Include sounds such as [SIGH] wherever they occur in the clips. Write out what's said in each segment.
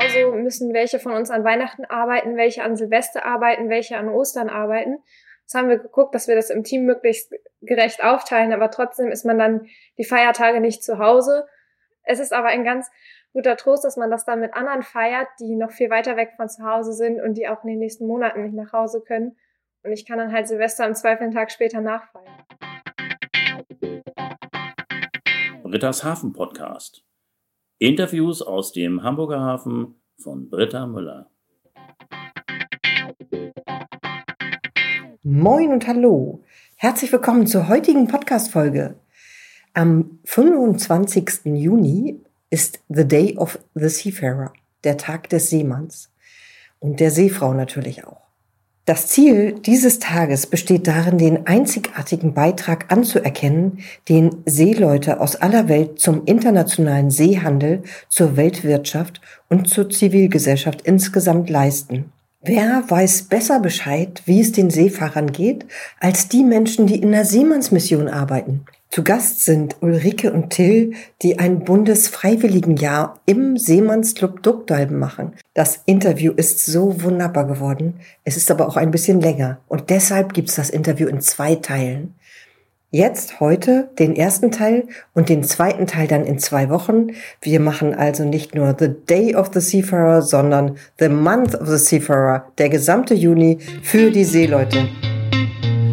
Genauso müssen welche von uns an Weihnachten arbeiten, welche an Silvester arbeiten, welche an Ostern arbeiten. Das haben wir geguckt, dass wir das im Team möglichst gerecht aufteilen, aber trotzdem ist man dann die Feiertage nicht zu Hause. Es ist aber ein ganz guter Trost, dass man das dann mit anderen feiert, die noch viel weiter weg von zu Hause sind und die auch in den nächsten Monaten nicht nach Hause können. Und ich kann dann halt Silvester im Zweifel einen Tag später nachfeiern. Britta's Hafen Podcast. Interviews aus dem Hamburger Hafen von Britta Müller. Moin und hallo. Herzlich willkommen zur heutigen Podcast-Folge. Am 25. Juni ist The Day of the Seafarer, der Tag des Seemanns und der Seefrau natürlich auch. Das Ziel dieses Tages besteht darin, den einzigartigen Beitrag anzuerkennen, den Seeleute aus aller Welt zum internationalen Seehandel, zur Weltwirtschaft und zur Zivilgesellschaft insgesamt leisten. Wer weiß besser Bescheid, wie es den Seefahrern geht, als die Menschen, die in der Seemannsmission arbeiten? Zu Gast sind Ulrike und Till, die ein Bundesfreiwilligenjahr im Seemannsclub Duckdalben machen. Das Interview ist so wunderbar geworden. Es ist aber auch ein bisschen länger. Und deshalb gibt's das Interview in zwei Teilen. Jetzt heute den ersten Teil und den zweiten Teil dann in zwei Wochen. Wir machen also nicht nur The Day of the Seafarer, sondern The Month of the Seafarer, der gesamte Juni für die Seeleute.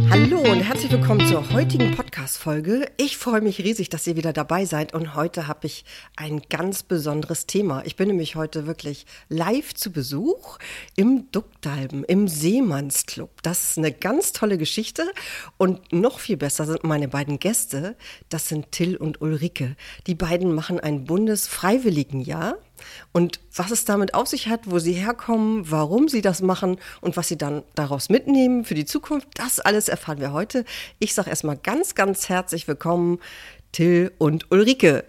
Hallo und herzlich willkommen zur heutigen Podcast-Folge. Ich freue mich riesig, dass ihr wieder dabei seid und heute habe ich ein ganz besonderes Thema. Ich bin nämlich heute wirklich live zu Besuch im Duckdalben, im Seemannsclub. Das ist eine ganz tolle Geschichte und noch viel besser sind meine beiden Gäste. Das sind Till und Ulrike. Die beiden machen ein Bundesfreiwilligenjahr und was es damit auf sich hat, wo sie herkommen, warum sie das machen und was sie dann daraus mitnehmen für die Zukunft, das alles erfahren wir heute. Ich sage erstmal ganz, ganz herzlich willkommen, Till und Ulrike.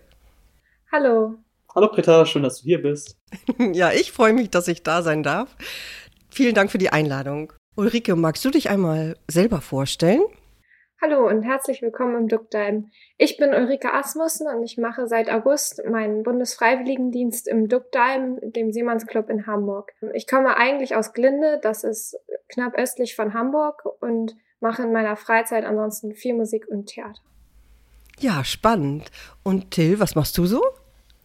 Hallo. Hallo Britta, schön, dass du hier bist. [LAUGHS] ja, ich freue mich, dass ich da sein darf. Vielen Dank für die Einladung. Ulrike, magst du dich einmal selber vorstellen? Hallo und herzlich willkommen im Duckdalm. Ich bin Ulrike Asmussen und ich mache seit August meinen Bundesfreiwilligendienst im Duckdalm, dem Seemannsclub in Hamburg. Ich komme eigentlich aus Glinde, das ist knapp östlich von Hamburg und mache in meiner Freizeit ansonsten viel Musik und Theater. Ja, spannend. Und Till, was machst du so?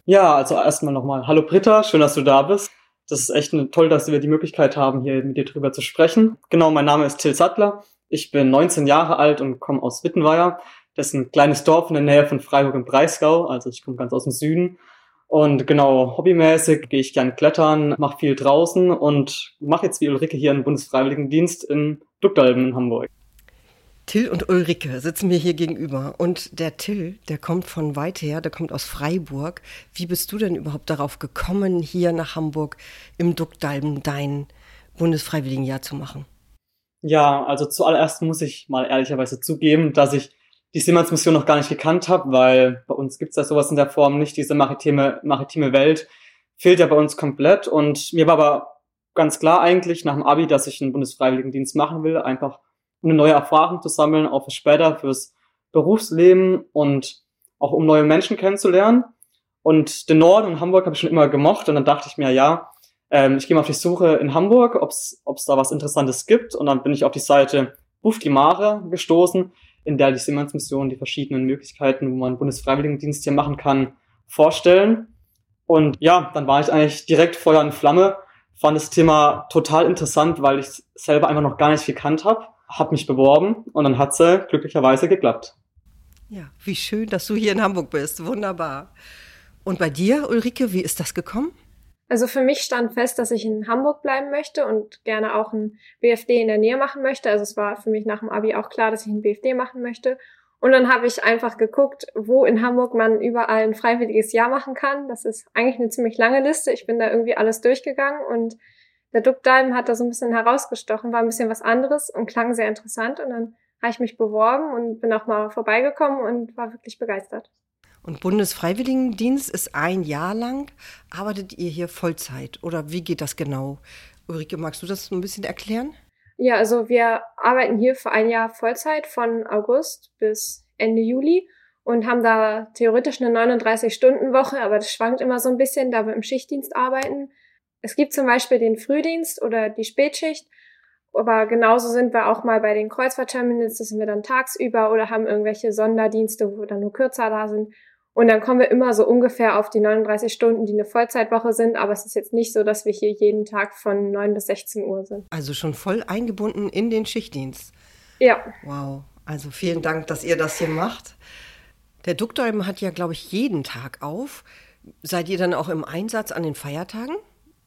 Ja, also erstmal nochmal Hallo Britta, schön, dass du da bist. Das ist echt toll, dass wir die Möglichkeit haben, hier mit dir drüber zu sprechen. Genau, mein Name ist Till Sattler. Ich bin 19 Jahre alt und komme aus Wittenweier. Das ist ein kleines Dorf in der Nähe von Freiburg im Breisgau. Also ich komme ganz aus dem Süden. Und genau, hobbymäßig gehe ich gern klettern, mache viel draußen und mache jetzt wie Ulrike hier einen Bundesfreiwilligendienst in Duckdalben in Hamburg. Till und Ulrike sitzen mir hier gegenüber. Und der Till, der kommt von weit her, der kommt aus Freiburg. Wie bist du denn überhaupt darauf gekommen, hier nach Hamburg im Duckdalben dein Bundesfreiwilligenjahr zu machen? Ja, also zuallererst muss ich mal ehrlicherweise zugeben, dass ich die Seemannsmission noch gar nicht gekannt habe, weil bei uns gibt's ja sowas in der Form nicht. Diese maritime, maritime Welt fehlt ja bei uns komplett. Und mir war aber ganz klar eigentlich nach dem Abi, dass ich einen Bundesfreiwilligendienst machen will, einfach um eine neue Erfahrung zu sammeln, auch für später, fürs Berufsleben und auch um neue Menschen kennenzulernen. Und den Norden und Hamburg habe ich schon immer gemocht und dann dachte ich mir, ja, ähm, ich gehe mal auf die Suche in Hamburg, ob es da was Interessantes gibt. Und dann bin ich auf die Seite Buff die Mare gestoßen, in der die Seemannsmission die verschiedenen Möglichkeiten, wo man Bundesfreiwilligendienst hier machen kann, vorstellen. Und ja, dann war ich eigentlich direkt Feuer und Flamme, fand das Thema total interessant, weil ich selber einfach noch gar nicht gekannt habe, habe mich beworben und dann hat sie glücklicherweise geklappt. Ja, wie schön, dass du hier in Hamburg bist. Wunderbar. Und bei dir, Ulrike, wie ist das gekommen? Also für mich stand fest, dass ich in Hamburg bleiben möchte und gerne auch ein BFD in der Nähe machen möchte. Also es war für mich nach dem Abi auch klar, dass ich ein BFD machen möchte. Und dann habe ich einfach geguckt, wo in Hamburg man überall ein freiwilliges Jahr machen kann. Das ist eigentlich eine ziemlich lange Liste. Ich bin da irgendwie alles durchgegangen und der Duckdalm hat da so ein bisschen herausgestochen, war ein bisschen was anderes und klang sehr interessant. Und dann habe ich mich beworben und bin auch mal vorbeigekommen und war wirklich begeistert. Und Bundesfreiwilligendienst ist ein Jahr lang. Arbeitet ihr hier Vollzeit oder wie geht das genau? Ulrike, magst du das ein bisschen erklären? Ja, also wir arbeiten hier für ein Jahr Vollzeit von August bis Ende Juli und haben da theoretisch eine 39-Stunden-Woche, aber das schwankt immer so ein bisschen, da wir im Schichtdienst arbeiten. Es gibt zum Beispiel den Frühdienst oder die Spätschicht, aber genauso sind wir auch mal bei den Kreuzfahrtterminals, das sind wir dann tagsüber oder haben irgendwelche Sonderdienste, wo wir dann nur kürzer da sind. Und dann kommen wir immer so ungefähr auf die 39 Stunden, die eine Vollzeitwoche sind. Aber es ist jetzt nicht so, dass wir hier jeden Tag von 9 bis 16 Uhr sind. Also schon voll eingebunden in den Schichtdienst. Ja. Wow. Also vielen Dank, dass ihr das hier macht. Der Duckdolm hat ja, glaube ich, jeden Tag auf. Seid ihr dann auch im Einsatz an den Feiertagen?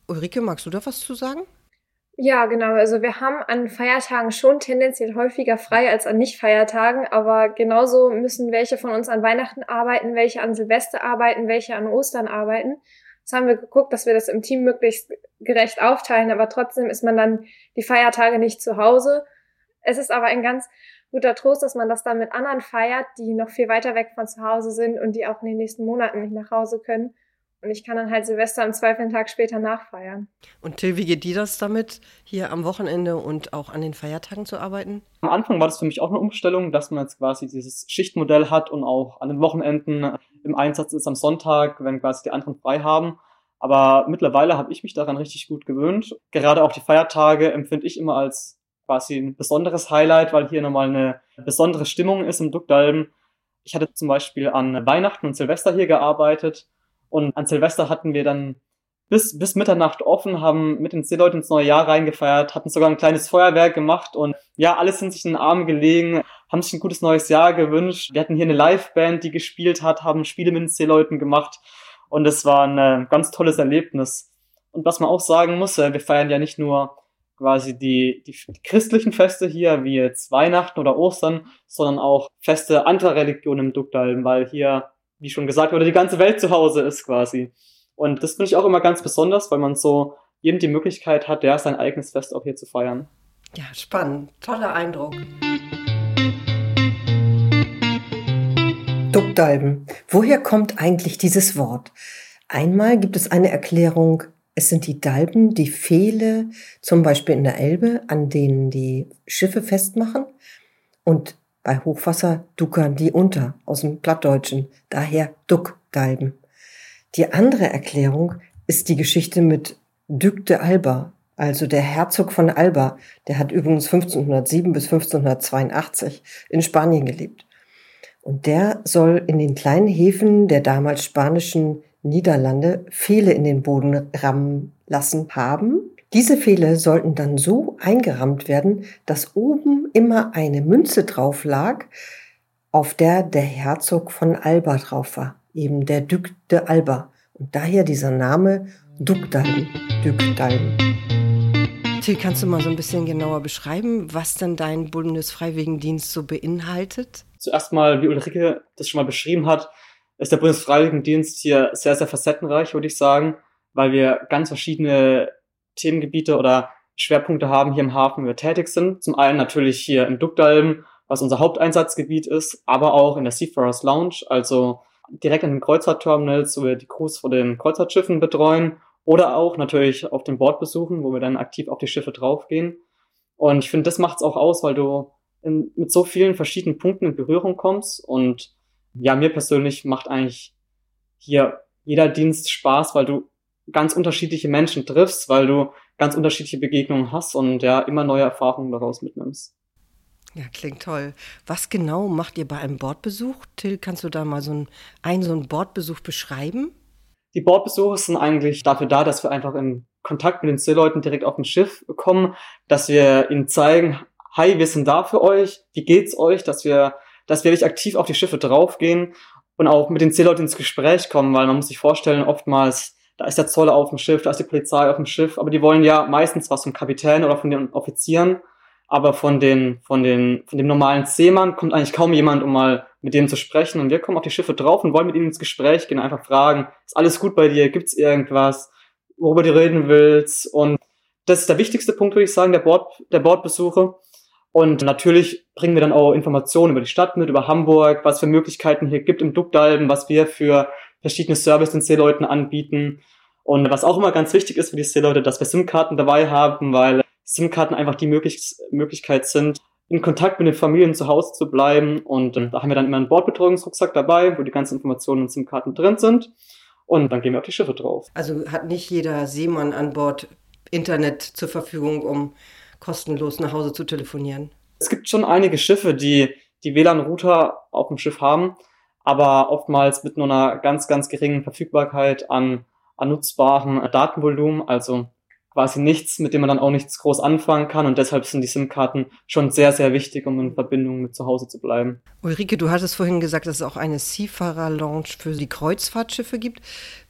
Ulrike, magst du da was zu sagen? Ja, genau. Also wir haben an Feiertagen schon tendenziell häufiger frei als an Nicht-Feiertagen, aber genauso müssen welche von uns an Weihnachten arbeiten, welche an Silvester arbeiten, welche an Ostern arbeiten. Das haben wir geguckt, dass wir das im Team möglichst gerecht aufteilen, aber trotzdem ist man dann die Feiertage nicht zu Hause. Es ist aber ein ganz guter Trost, dass man das dann mit anderen feiert, die noch viel weiter weg von zu Hause sind und die auch in den nächsten Monaten nicht nach Hause können. Und ich kann dann halt Silvester im Zweifel einen Tag später nachfeiern. Und Till, wie geht dir das damit, hier am Wochenende und auch an den Feiertagen zu arbeiten? Am Anfang war das für mich auch eine Umstellung, dass man jetzt quasi dieses Schichtmodell hat und auch an den Wochenenden im Einsatz ist am Sonntag, wenn quasi die anderen frei haben. Aber mittlerweile habe ich mich daran richtig gut gewöhnt. Gerade auch die Feiertage empfinde ich immer als quasi ein besonderes Highlight, weil hier nochmal eine besondere Stimmung ist im Duckdalben. Ich hatte zum Beispiel an Weihnachten und Silvester hier gearbeitet und an Silvester hatten wir dann bis, bis Mitternacht offen, haben mit den Seeleuten ins neue Jahr reingefeiert, hatten sogar ein kleines Feuerwerk gemacht und ja, alles sind sich in den Arm gelegen, haben sich ein gutes neues Jahr gewünscht. Wir hatten hier eine Liveband, die gespielt hat, haben Spiele mit den Seeleuten gemacht und es war ein ganz tolles Erlebnis. Und was man auch sagen muss, äh, wir feiern ja nicht nur quasi die, die, christlichen Feste hier, wie jetzt Weihnachten oder Ostern, sondern auch Feste anderer Religionen im Duckdalm, weil hier wie schon gesagt wurde, die ganze Welt zu Hause ist quasi. Und das finde ich auch immer ganz besonders, weil man so eben die Möglichkeit hat, ja, sein eigenes Fest auch hier zu feiern. Ja, spannend. Toller Eindruck. Duckdalben. Woher kommt eigentlich dieses Wort? Einmal gibt es eine Erklärung, es sind die Dalben, die Pfähle, zum Beispiel in der Elbe, an denen die Schiffe festmachen. Und bei Hochwasser duckern die unter, aus dem Plattdeutschen, daher Duckdalben. Die andere Erklärung ist die Geschichte mit Duc de Alba, also der Herzog von Alba. Der hat übrigens 1507 bis 1582 in Spanien gelebt. Und der soll in den kleinen Häfen der damals spanischen Niederlande Pfähle in den Boden rammen lassen haben, diese Pfähle sollten dann so eingerammt werden, dass oben immer eine Münze drauf lag, auf der der Herzog von Alba drauf war, eben der Duc de Alba. Und daher dieser Name Dukdalm, Dukdalm. Till, kannst du mal so ein bisschen genauer beschreiben, was denn dein Bundesfreiwilligendienst so beinhaltet? Zuerst mal, wie Ulrike das schon mal beschrieben hat, ist der Bundesfreiwilligendienst hier sehr, sehr facettenreich, würde ich sagen, weil wir ganz verschiedene Themengebiete oder Schwerpunkte haben hier im Hafen, wo wir tätig sind. Zum einen natürlich hier im Duckdalm, was unser Haupteinsatzgebiet ist, aber auch in der Seafarers Lounge, also direkt an den Kreuzfahrtterminals, wo wir die Crews vor den Kreuzfahrtschiffen betreuen oder auch natürlich auf den Bordbesuchen, wo wir dann aktiv auf die Schiffe draufgehen. Und ich finde, das macht es auch aus, weil du in, mit so vielen verschiedenen Punkten in Berührung kommst. Und ja, mir persönlich macht eigentlich hier jeder Dienst Spaß, weil du ganz unterschiedliche Menschen triffst, weil du ganz unterschiedliche Begegnungen hast und ja immer neue Erfahrungen daraus mitnimmst. Ja, klingt toll. Was genau macht ihr bei einem Bordbesuch? Till, kannst du da mal so einen, einen, so einen Bordbesuch beschreiben? Die Bordbesuche sind eigentlich dafür da, dass wir einfach in Kontakt mit den Seeleuten direkt auf dem Schiff kommen, dass wir ihnen zeigen, hi, wir sind da für euch, wie geht's euch, dass wir, dass wir wirklich aktiv auf die Schiffe draufgehen und auch mit den Seeleuten ins Gespräch kommen, weil man muss sich vorstellen, oftmals da ist der Zoll auf dem Schiff, da ist die Polizei auf dem Schiff, aber die wollen ja meistens was vom Kapitän oder von den Offizieren, aber von den, von den, von dem normalen Seemann kommt eigentlich kaum jemand, um mal mit dem zu sprechen. Und wir kommen auf die Schiffe drauf und wollen mit ihnen ins Gespräch gehen, einfach fragen, ist alles gut bei dir? Gibt's irgendwas, worüber du reden willst? Und das ist der wichtigste Punkt, würde ich sagen, der Bord, der Bordbesuche. Und natürlich bringen wir dann auch Informationen über die Stadt mit, über Hamburg, was für Möglichkeiten hier gibt im Duckdalben, was wir für verschiedene Services den Seeleuten anbieten. Und was auch immer ganz wichtig ist für die Seeleute, dass wir SIM-Karten dabei haben, weil SIM-Karten einfach die Möglich Möglichkeit sind, in Kontakt mit den Familien zu Hause zu bleiben. Und ähm, da haben wir dann immer einen Bordbetreuungsrucksack dabei, wo die ganzen Informationen und SIM-Karten drin sind. und dann gehen wir auf die Schiffe drauf. Also hat nicht jeder Seemann an Bord Internet zur Verfügung, um kostenlos nach Hause zu telefonieren? Es gibt schon einige Schiffe, die die WLAN-Router auf dem Schiff haben, aber oftmals mit nur einer ganz, ganz geringen Verfügbarkeit an, an nutzbarem Datenvolumen, also quasi nichts, mit dem man dann auch nichts groß anfangen kann. Und deshalb sind die SIM-Karten schon sehr, sehr wichtig, um in Verbindung mit zu Hause zu bleiben. Ulrike, du hattest vorhin gesagt, dass es auch eine Seafarer-Lounge für die Kreuzfahrtschiffe gibt.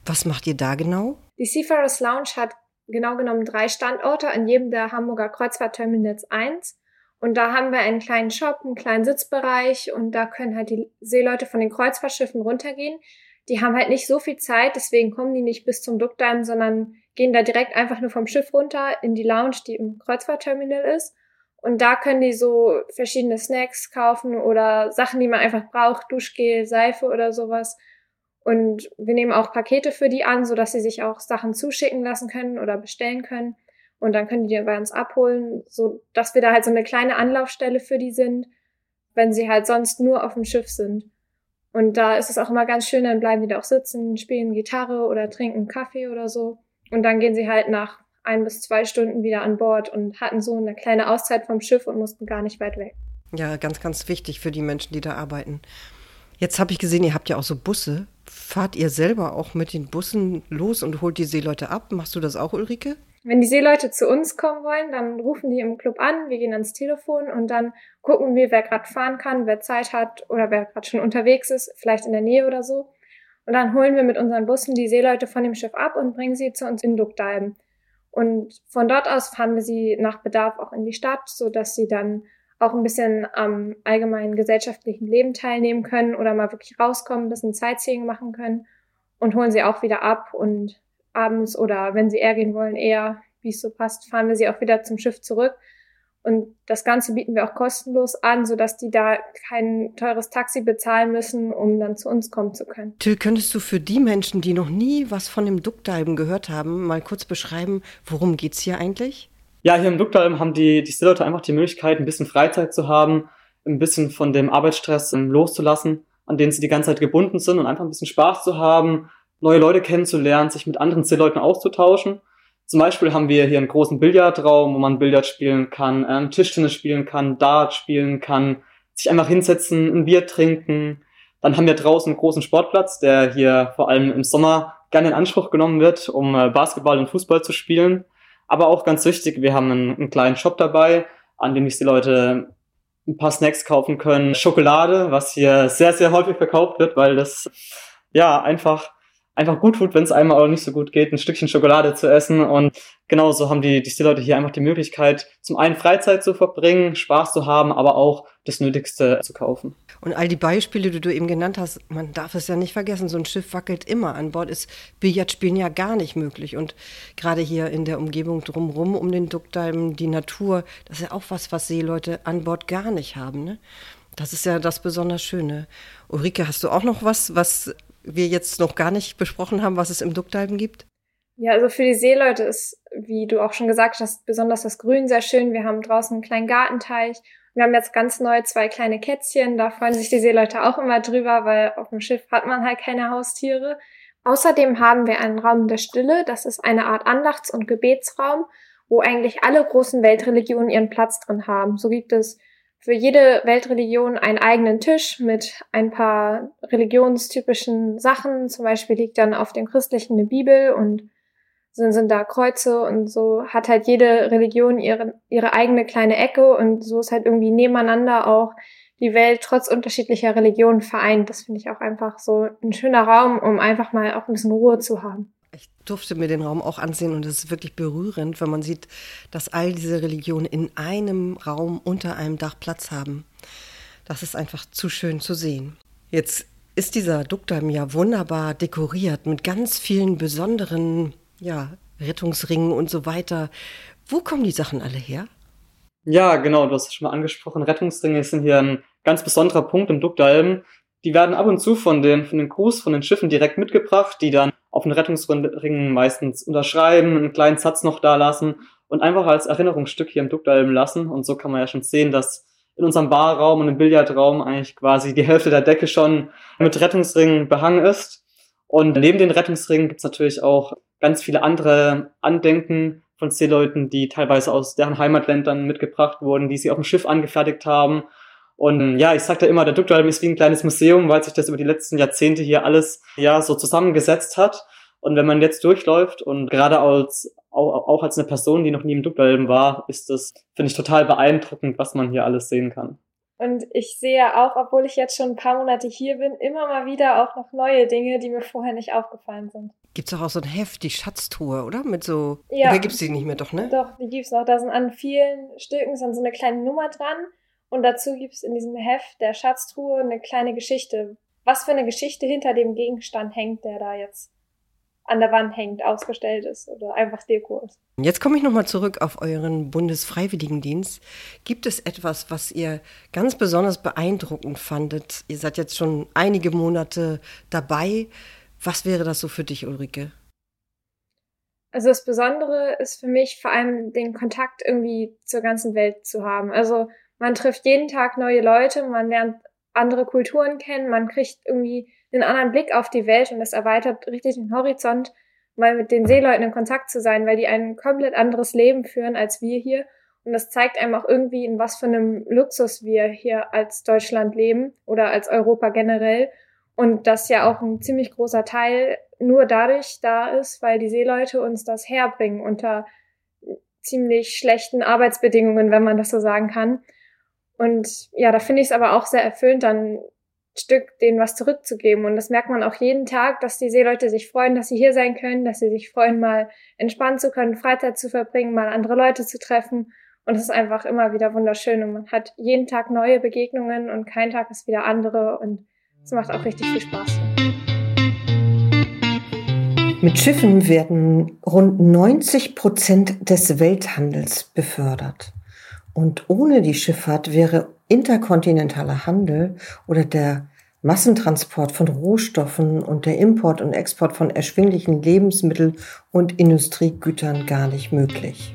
Was macht ihr da genau? Die Seafarers Lounge hat genau genommen drei Standorte in jedem der Hamburger Kreuzfahrtterminals 1. Und da haben wir einen kleinen Shop, einen kleinen Sitzbereich und da können halt die Seeleute von den Kreuzfahrtschiffen runtergehen. Die haben halt nicht so viel Zeit, deswegen kommen die nicht bis zum Duckdam, sondern gehen da direkt einfach nur vom Schiff runter in die Lounge, die im Kreuzfahrtterminal ist. Und da können die so verschiedene Snacks kaufen oder Sachen, die man einfach braucht, Duschgel, Seife oder sowas. Und wir nehmen auch Pakete für die an, sodass sie sich auch Sachen zuschicken lassen können oder bestellen können. Und dann können die bei uns abholen, so dass wir da halt so eine kleine Anlaufstelle für die sind, wenn sie halt sonst nur auf dem Schiff sind. Und da ist es auch immer ganz schön, dann bleiben die da auch sitzen, spielen Gitarre oder trinken Kaffee oder so. Und dann gehen sie halt nach ein bis zwei Stunden wieder an Bord und hatten so eine kleine Auszeit vom Schiff und mussten gar nicht weit weg. Ja, ganz, ganz wichtig für die Menschen, die da arbeiten. Jetzt habe ich gesehen, ihr habt ja auch so Busse. Fahrt ihr selber auch mit den Bussen los und holt die Seeleute ab? Machst du das auch, Ulrike? Wenn die Seeleute zu uns kommen wollen, dann rufen die im Club an, wir gehen ans Telefon und dann gucken wir, wer gerade fahren kann, wer Zeit hat oder wer gerade schon unterwegs ist, vielleicht in der Nähe oder so. Und dann holen wir mit unseren Bussen die Seeleute von dem Schiff ab und bringen sie zu uns in Duckdalben. Und von dort aus fahren wir sie nach Bedarf auch in die Stadt, so dass sie dann auch ein bisschen am allgemeinen gesellschaftlichen Leben teilnehmen können oder mal wirklich rauskommen, ein bisschen Sightseeing machen können und holen sie auch wieder ab und abends oder wenn sie eher gehen wollen, eher, wie es so passt, fahren wir sie auch wieder zum Schiff zurück und das Ganze bieten wir auch kostenlos an, sodass die da kein teures Taxi bezahlen müssen, um dann zu uns kommen zu können. Till, könntest du für die Menschen, die noch nie was von dem Duckdalben gehört haben, mal kurz beschreiben, worum geht's hier eigentlich? Ja, hier im Duckdalben haben die, die Leute einfach die Möglichkeit, ein bisschen Freizeit zu haben, ein bisschen von dem Arbeitsstress ähm, loszulassen, an den sie die ganze Zeit gebunden sind und einfach ein bisschen Spaß zu haben, neue Leute kennenzulernen, sich mit anderen Leuten auszutauschen. Zum Beispiel haben wir hier einen großen Billardraum, wo man Billard spielen kann, ähm, Tischtennis spielen kann, Dart spielen kann, sich einfach hinsetzen, ein Bier trinken. Dann haben wir draußen einen großen Sportplatz, der hier vor allem im Sommer gerne in Anspruch genommen wird, um äh, Basketball und Fußball zu spielen. Aber auch ganz wichtig, wir haben einen, einen kleinen Shop dabei, an dem sich die Leute ein paar Snacks kaufen können. Schokolade, was hier sehr, sehr häufig verkauft wird, weil das ja einfach einfach gut tut, wenn es einmal auch nicht so gut geht, ein Stückchen Schokolade zu essen. Und genauso haben die, die Leute hier einfach die Möglichkeit, zum einen Freizeit zu verbringen, Spaß zu haben, aber auch das Nötigste zu kaufen. Und all die Beispiele, die du eben genannt hast, man darf es ja nicht vergessen, so ein Schiff wackelt immer. An Bord ist Billardspielen ja gar nicht möglich. Und gerade hier in der Umgebung drumherum, um den Duckdalm, die Natur, das ist ja auch was, was Seeleute an Bord gar nicht haben. Ne? Das ist ja das besonders Schöne. Ulrike, hast du auch noch was, was wir jetzt noch gar nicht besprochen haben, was es im Duckdalben gibt? Ja, also für die Seeleute ist, wie du auch schon gesagt hast, besonders das Grün sehr schön. Wir haben draußen einen kleinen Gartenteich. Wir haben jetzt ganz neu zwei kleine Kätzchen. Da freuen sich die Seeleute auch immer drüber, weil auf dem Schiff hat man halt keine Haustiere. Außerdem haben wir einen Raum der Stille. Das ist eine Art Andachts- und Gebetsraum, wo eigentlich alle großen Weltreligionen ihren Platz drin haben. So gibt es für jede Weltreligion einen eigenen Tisch mit ein paar religionstypischen Sachen. Zum Beispiel liegt dann auf dem christlichen eine Bibel und sind, sind da Kreuze und so hat halt jede Religion ihre, ihre eigene kleine Ecke und so ist halt irgendwie nebeneinander auch die Welt trotz unterschiedlicher Religionen vereint. Das finde ich auch einfach so ein schöner Raum, um einfach mal auch ein bisschen Ruhe zu haben. Ich durfte mir den Raum auch ansehen und es ist wirklich berührend, wenn man sieht, dass all diese Religionen in einem Raum unter einem Dach Platz haben. Das ist einfach zu schön zu sehen. Jetzt ist dieser Duckdarm ja wunderbar dekoriert mit ganz vielen besonderen ja, Rettungsringen und so weiter. Wo kommen die Sachen alle her? Ja, genau, du hast es schon mal angesprochen. Rettungsringe sind hier ein ganz besonderer Punkt im Duckdalm. Die werden ab und zu von den, von den Crews, von den Schiffen direkt mitgebracht, die dann auf den Rettungsringen meistens unterschreiben, einen kleinen Satz noch da lassen und einfach als Erinnerungsstück hier im Duckdalm lassen. Und so kann man ja schon sehen, dass in unserem Barraum und im Billardraum eigentlich quasi die Hälfte der Decke schon mit Rettungsringen behangen ist. Und neben den Rettungsringen gibt's natürlich auch ganz viele andere Andenken von Seeleuten, die teilweise aus deren Heimatländern mitgebracht wurden, die sie auf dem Schiff angefertigt haben. Und ja, ich sagte immer, der Duktalm ist wie ein kleines Museum, weil sich das über die letzten Jahrzehnte hier alles ja so zusammengesetzt hat. Und wenn man jetzt durchläuft und gerade als auch, auch als eine Person, die noch nie im Duktalm war, ist das, finde ich, total beeindruckend, was man hier alles sehen kann. Und ich sehe auch, obwohl ich jetzt schon ein paar Monate hier bin, immer mal wieder auch noch neue Dinge, die mir vorher nicht aufgefallen sind. Gibt es auch, auch so ein Heft, die Schatztruhe, oder? Mit so. Ja. Oder gibt es die nicht mehr, doch, ne? Doch, die gibt es noch. Da sind an vielen Stücken so eine kleine Nummer dran. Und dazu gibt es in diesem Heft der Schatztruhe eine kleine Geschichte. Was für eine Geschichte hinter dem Gegenstand hängt, der da jetzt an der Wand hängt, ausgestellt ist oder einfach Deko ist. Jetzt komme ich nochmal zurück auf euren Bundesfreiwilligendienst. Gibt es etwas, was ihr ganz besonders beeindruckend fandet? Ihr seid jetzt schon einige Monate dabei. Was wäre das so für dich, Ulrike? Also das Besondere ist für mich vor allem den Kontakt irgendwie zur ganzen Welt zu haben. Also man trifft jeden Tag neue Leute, man lernt andere Kulturen kennen, man kriegt irgendwie einen anderen Blick auf die Welt und das erweitert richtig den Horizont, mal mit den Seeleuten in Kontakt zu sein, weil die ein komplett anderes Leben führen als wir hier. Und das zeigt einem auch irgendwie, in was für einem Luxus wir hier als Deutschland leben oder als Europa generell. Und das ja auch ein ziemlich großer Teil nur dadurch da ist, weil die Seeleute uns das herbringen unter ziemlich schlechten Arbeitsbedingungen, wenn man das so sagen kann. Und ja, da finde ich es aber auch sehr erfüllend, dann Stück denen was zurückzugeben. Und das merkt man auch jeden Tag, dass die Seeleute sich freuen, dass sie hier sein können, dass sie sich freuen, mal entspannen zu können, Freizeit zu verbringen, mal andere Leute zu treffen. Und es ist einfach immer wieder wunderschön. Und man hat jeden Tag neue Begegnungen und kein Tag ist wieder andere. Und es macht auch richtig viel Spaß. Mit Schiffen werden rund 90 Prozent des Welthandels befördert. Und ohne die Schifffahrt wäre interkontinentaler Handel oder der Massentransport von Rohstoffen und der Import und Export von erschwinglichen Lebensmitteln und Industriegütern gar nicht möglich.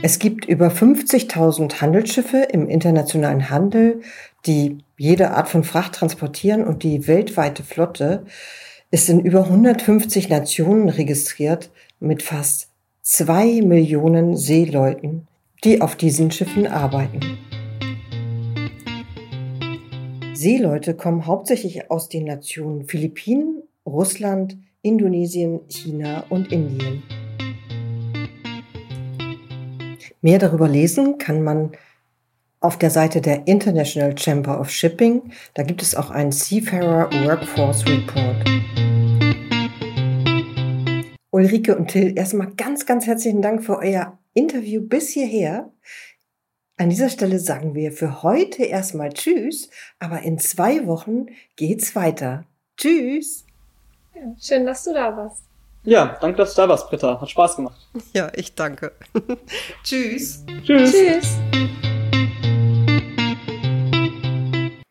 Es gibt über 50.000 Handelsschiffe im internationalen Handel, die jede Art von Fracht transportieren und die weltweite Flotte ist in über 150 Nationen registriert mit fast zwei Millionen Seeleuten, die auf diesen Schiffen arbeiten. Seeleute kommen hauptsächlich aus den Nationen Philippinen, Russland, Indonesien, China und Indien. Mehr darüber lesen kann man auf der Seite der International Chamber of Shipping. Da gibt es auch einen Seafarer Workforce Report. Ulrike und Till, erstmal ganz, ganz herzlichen Dank für euer Interview bis hierher. An dieser Stelle sagen wir für heute erstmal Tschüss, aber in zwei Wochen geht's weiter. Tschüss. Ja, schön, dass du da warst. Ja, danke, dass du da warst, Britta. Hat Spaß gemacht. Ja, ich danke. [LAUGHS] Tschüss. Tschüss. Tschüss.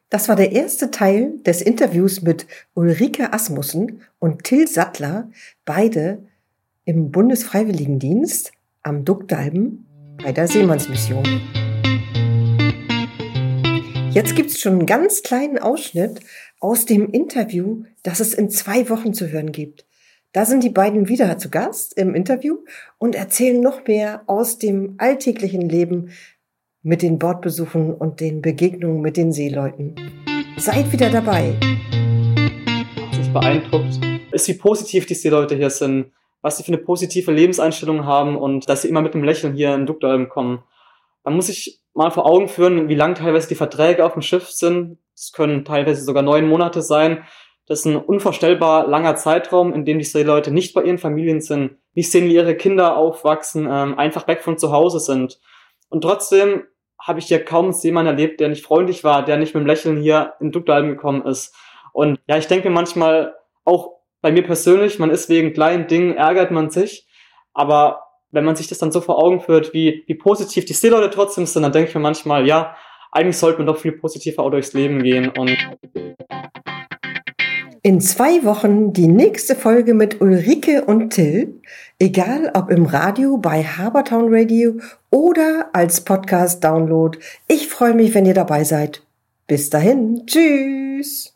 Das war der erste Teil des Interviews mit Ulrike Asmussen und Till Sattler, beide im Bundesfreiwilligendienst am Duckdalben bei der Seemannsmission. Jetzt gibt's schon einen ganz kleinen Ausschnitt aus dem Interview, das es in zwei Wochen zu hören gibt. Da sind die beiden wieder zu Gast im Interview und erzählen noch mehr aus dem alltäglichen Leben mit den Bordbesuchen und den Begegnungen mit den Seeleuten. Seid wieder dabei. Was mich beeindruckt, ist, wie positiv die Seeleute hier sind, was sie für eine positive Lebenseinstellung haben und dass sie immer mit einem Lächeln hier in Duktalm kommen. Man muss sich mal vor Augen führen, wie lang teilweise die Verträge auf dem Schiff sind. Das können teilweise sogar neun Monate sein. Das ist ein unvorstellbar langer Zeitraum, in dem die Seeleute nicht bei ihren Familien sind, nicht sehen, wie ihre Kinder aufwachsen, ähm, einfach weg von zu Hause sind. Und trotzdem habe ich hier kaum Seemann erlebt, der nicht freundlich war, der nicht mit dem Lächeln hier in Duktalm gekommen ist. Und ja, ich denke manchmal auch bei mir persönlich, man ist wegen kleinen Dingen, ärgert man sich. Aber wenn man sich das dann so vor Augen führt, wie, wie positiv die Seeleute trotzdem sind, dann denke ich mir manchmal, ja, eigentlich sollte man doch viel positiver auch durchs Leben gehen und in zwei Wochen die nächste Folge mit Ulrike und Till, egal ob im Radio bei Habertown Radio oder als Podcast-Download. Ich freue mich, wenn ihr dabei seid. Bis dahin, tschüss.